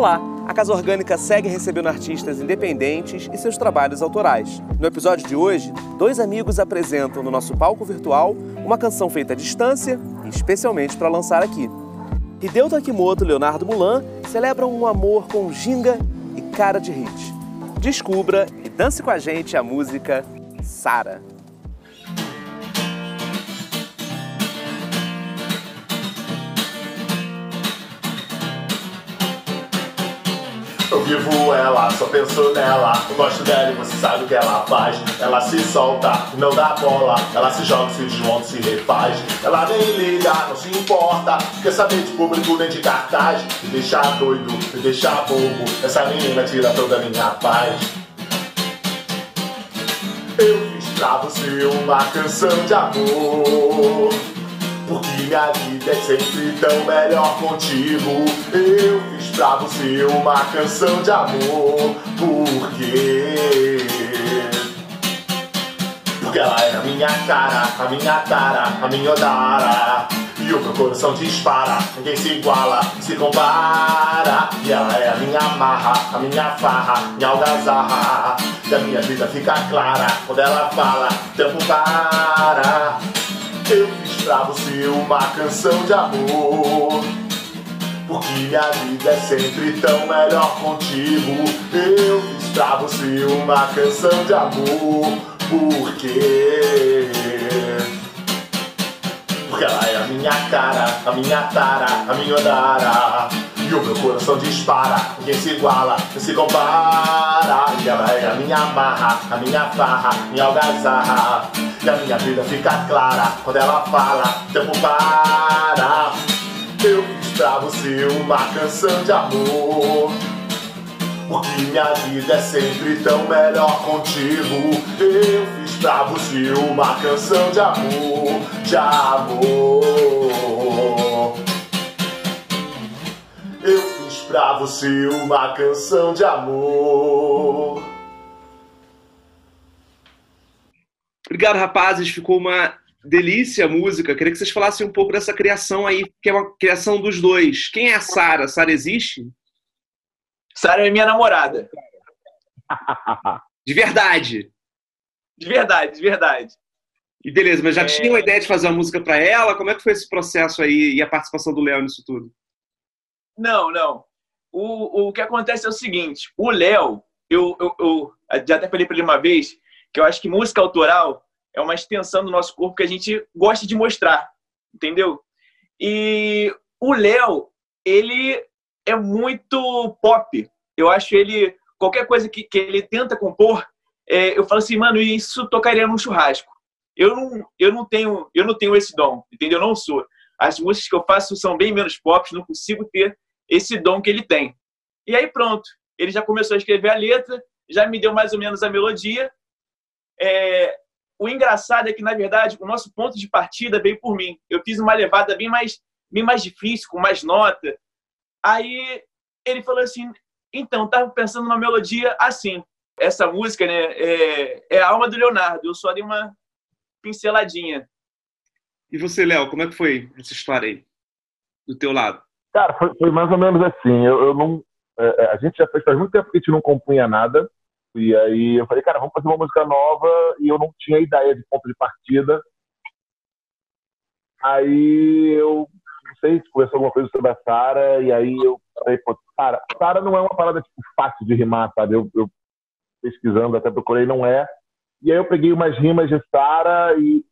Olá! A Casa Orgânica segue recebendo artistas independentes e seus trabalhos autorais. No episódio de hoje, dois amigos apresentam no nosso palco virtual uma canção feita à distância especialmente para lançar aqui. Hideo Takimoto e Leonardo Mulan celebram um amor com ginga e cara de hit. Descubra e dance com a gente a música Sara. Vivo ela, só penso nela. Eu gosto dela e você sabe o que ela faz. Ela se solta, não dá bola. Ela se joga, se desmonta, se refaz. Ela nem liga, não se importa. Quer saber de público nem de cartaz. Me deixa doido, me deixa bobo. Essa menina tira toda a minha paz. Eu fiz pra você uma canção de amor. Porque minha vida é sempre tão melhor contigo. Eu fiz pra você uma canção de amor. Por quê? Porque ela é a minha cara, a minha tara, a minha odara. E o meu coração dispara, ninguém se iguala, se compara. E ela é a minha marra, a minha farra, minha algazarra. E a minha vida fica clara quando ela fala, tempo para. Eu fiz pra você uma canção de amor. Porque minha vida é sempre tão melhor contigo. Eu fiz pra você uma canção de amor. Por quê? Porque ela é a minha cara, a minha tara, a minha odara. E o meu coração dispara, ninguém se iguala, nem se compara. E ela é a minha marra, a minha farra, minha algazarra. E a minha vida fica clara quando ela fala, tempo para. Eu pra você uma canção de amor. Porque minha vida é sempre tão melhor contigo. Eu fiz pra você uma canção de amor, de amor. Eu fiz pra você uma canção de amor. Obrigado, rapazes. Ficou uma delícia a música. Queria que vocês falassem um pouco dessa criação aí, que é uma criação dos dois. Quem é a Sara? Sara existe? Sara é minha namorada. De verdade. De verdade, de verdade. E beleza, mas já É. tinha uma ideia de fazer uma música para ela? Como é que foi esse processo aí e a participação do Léo nisso tudo? Não, não. O, o que acontece é o seguinte: o Léo, eu, eu, eu já até falei para ele uma vez que eu acho que música autoral é uma extensão do nosso corpo que a gente gosta de mostrar, entendeu? E o Léo, ele é muito pop. Eu acho ele, qualquer coisa que, que ele tenta compor, é, eu falo assim, mano, isso tocaria num churrasco. Eu não, eu não tenho, eu não tenho esse dom, entendeu? Eu não sou. As músicas que eu faço são bem menos pop, não consigo ter esse dom que ele tem. E aí pronto, ele já começou a escrever a letra, já me deu mais ou menos a melodia. É, o engraçado é que, na verdade, o nosso ponto de partida veio por mim. Eu fiz uma levada bem mais, bem mais difícil, com mais nota. Aí ele falou assim: então, estava pensando numa melodia assim. Essa música né, é, é a alma do Leonardo. Eu só dei uma pinceladinha. E você, Léo, como é que foi essa história aí? Do teu lado? Cara, foi, foi mais ou menos assim. Eu, eu não, é, é, a gente já fez faz muito tempo que a gente não compunha nada. E aí eu falei, cara, vamos fazer uma música nova. E eu não tinha ideia de ponto de partida. Aí eu não sei se conversou alguma coisa sobre a Sara. E aí eu falei, pô, cara, Sara não é uma parada tipo, fácil de rimar, sabe? Eu, eu pesquisando, até procurei, não é. E aí eu peguei umas rimas de Sara e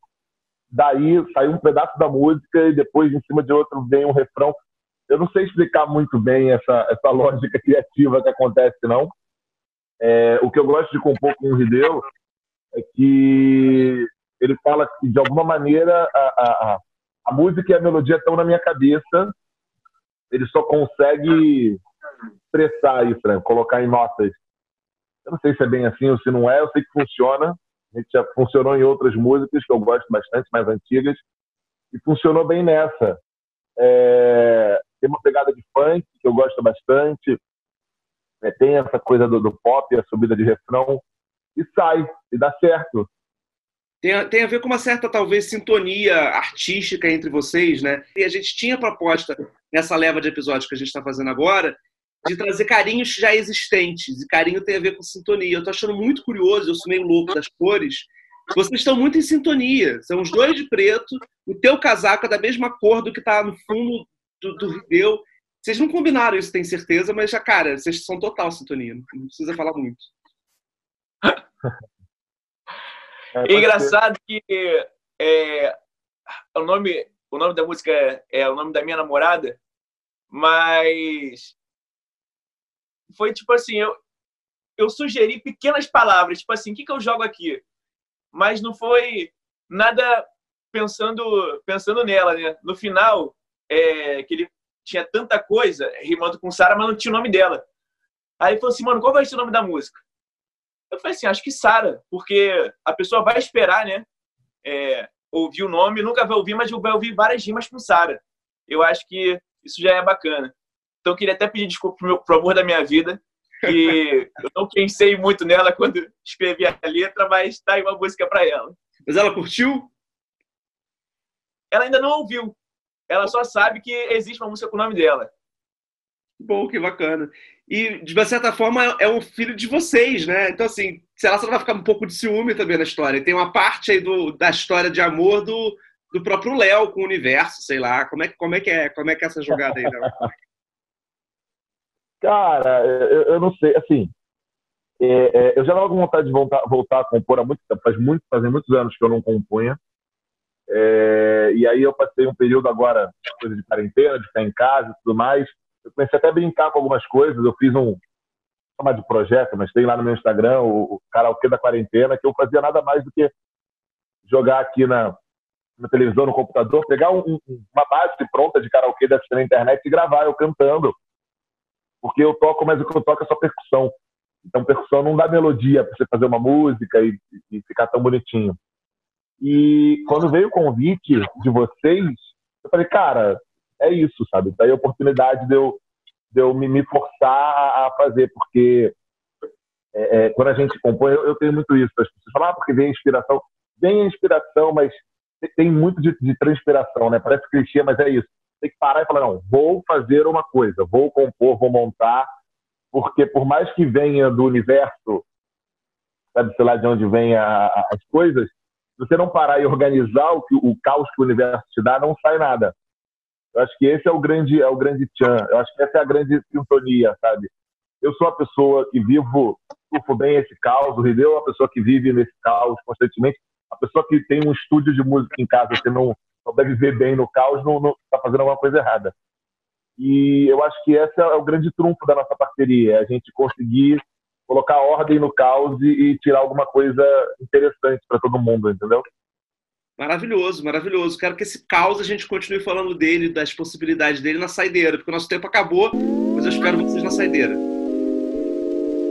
daí saiu um pedaço da música e depois em cima de outro vem um refrão. Eu não sei explicar muito bem essa, essa lógica criativa que acontece, não. É, o que eu gosto de compor com o Hideo é que ele fala que, de alguma maneira, a, a, a, a música e a melodia estão na minha cabeça, ele só consegue expressar isso, né? colocar em notas. Eu não sei se é bem assim ou se não é, eu sei que funciona. A gente já funcionou em outras músicas que eu gosto bastante, mais antigas, e funcionou bem nessa. É, tem uma pegada de funk que eu gosto bastante, é, tem essa coisa do, do, pop, a subida de refrão, e sai, e dá certo. Tem, tem a ver com uma certa, talvez, sintonia artística entre vocês, né? E a gente tinha proposta nessa leva de episódios que a gente está fazendo agora de trazer carinhos já existentes. E carinho tem a ver com sintonia. Eu tô achando muito curioso, eu sou meio louco das cores. Vocês estão muito em sintonia. São os dois de preto, o teu casaco é da mesma cor do que tá no fundo do, do. Vocês não combinaram isso, tenho certeza, mas já, cara, vocês são total sintonia. Não precisa falar muito. É, engraçado que é, o, nome, o nome da música é, é o nome da minha namorada, mas foi tipo assim, eu, eu sugeri pequenas palavras, tipo assim, o que, que eu jogo aqui? Mas não foi nada pensando pensando nela, né? No final, é, que ele tinha tanta coisa rimando com Sara, mas não tinha o nome dela. Aí ele falou assim, mano, qual vai ser o nome da música? Eu falei assim, acho que Sara, porque a pessoa vai esperar, né? É, ouvir o nome, nunca vai ouvir, mas vai ouvir várias rimas com Sara. Eu acho que isso já é bacana. Então, eu queria até pedir desculpa pro, meu, pro amor da minha vida, que eu não pensei muito nela quando escrevi a letra, mas tá aí uma música para ela. Mas ela curtiu? Ela ainda não ouviu. Ela só sabe que existe uma música com o nome dela. Bom, que bacana. E, de uma certa forma, é um filho de vocês, né? Então, assim, sei lá, você vai ficar um pouco de ciúme também na história. Tem uma parte aí do, da história de amor do, do próprio Léo com o universo, sei lá. Como é, como é que é? Como é que é essa jogada aí, Léo? Cara, eu, eu, não sei, assim, é, é, eu já estava com vontade de voltar, voltar a compor há muito tempo, faz muito, fazem muitos anos que eu não compunha. É, e aí eu passei um período agora, coisa de quarentena, de ficar em casa e tudo mais. Eu comecei até a brincar com algumas coisas. Eu fiz um, chamar de projeto, mas tem lá no meu Instagram o, o karaokê da quarentena, que eu fazia nada mais do que jogar aqui na, na televisão, no computador, pegar um, um, uma base pronta de karaokê dessa na internet e gravar eu cantando porque eu toco, mas o que eu toco é só percussão. Então, percussão não dá melodia para você fazer uma música e, e, ficar tão bonitinho. E quando veio o convite de vocês, eu falei, cara, é isso, sabe? Daí a oportunidade de eu, de eu me, me forçar a fazer, porque é, é, quando a gente compõe, eu, eu, tenho muito isso. As pessoas falam, ah, porque vem a inspiração. Vem a inspiração, mas tem muito de, de transpiração, né? Parece clichê, mas é isso tem que parar e falar, não, vou fazer uma coisa, vou compor, vou montar, porque por mais que venha do universo, sabe, sei lá de onde a, as coisas, se você não parar e organizar o, que, o caos que o universo te dá, não sai nada. Eu acho que esse é o grande, é o grande tchan. Eu acho que essa é a grande sintonia, sabe? Eu sou uma pessoa que vivo, surfo bem esse caos, o Rideu é uma pessoa que vive nesse caos constantemente. A pessoa que tem um estúdio de música em casa, você não, souber viver bem no caos, não está fazendo alguma coisa errada. E eu acho que esse é o grande trunfo da nossa parceria, é a gente conseguir colocar ordem no caos e, e tirar alguma coisa interessante para todo mundo, entendeu? Maravilhoso, maravilhoso. Quero que esse caos a gente continue falando dele, das possibilidades dele na saideira, porque o nosso tempo acabou, mas eu espero vocês na saideira.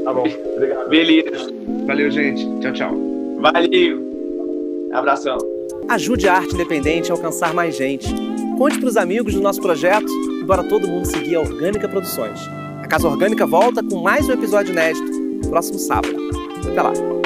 Tá bom, obrigado. Beleza. Valeu, gente. Tchau, tchau. Valeu. Abração. Ajude a arte independente a alcançar mais gente. Conte para os amigos do nosso projeto e bora todo mundo seguir a Orgânica Produções. A Casa Orgânica volta com mais um episódio inédito próximo sábado. Até lá!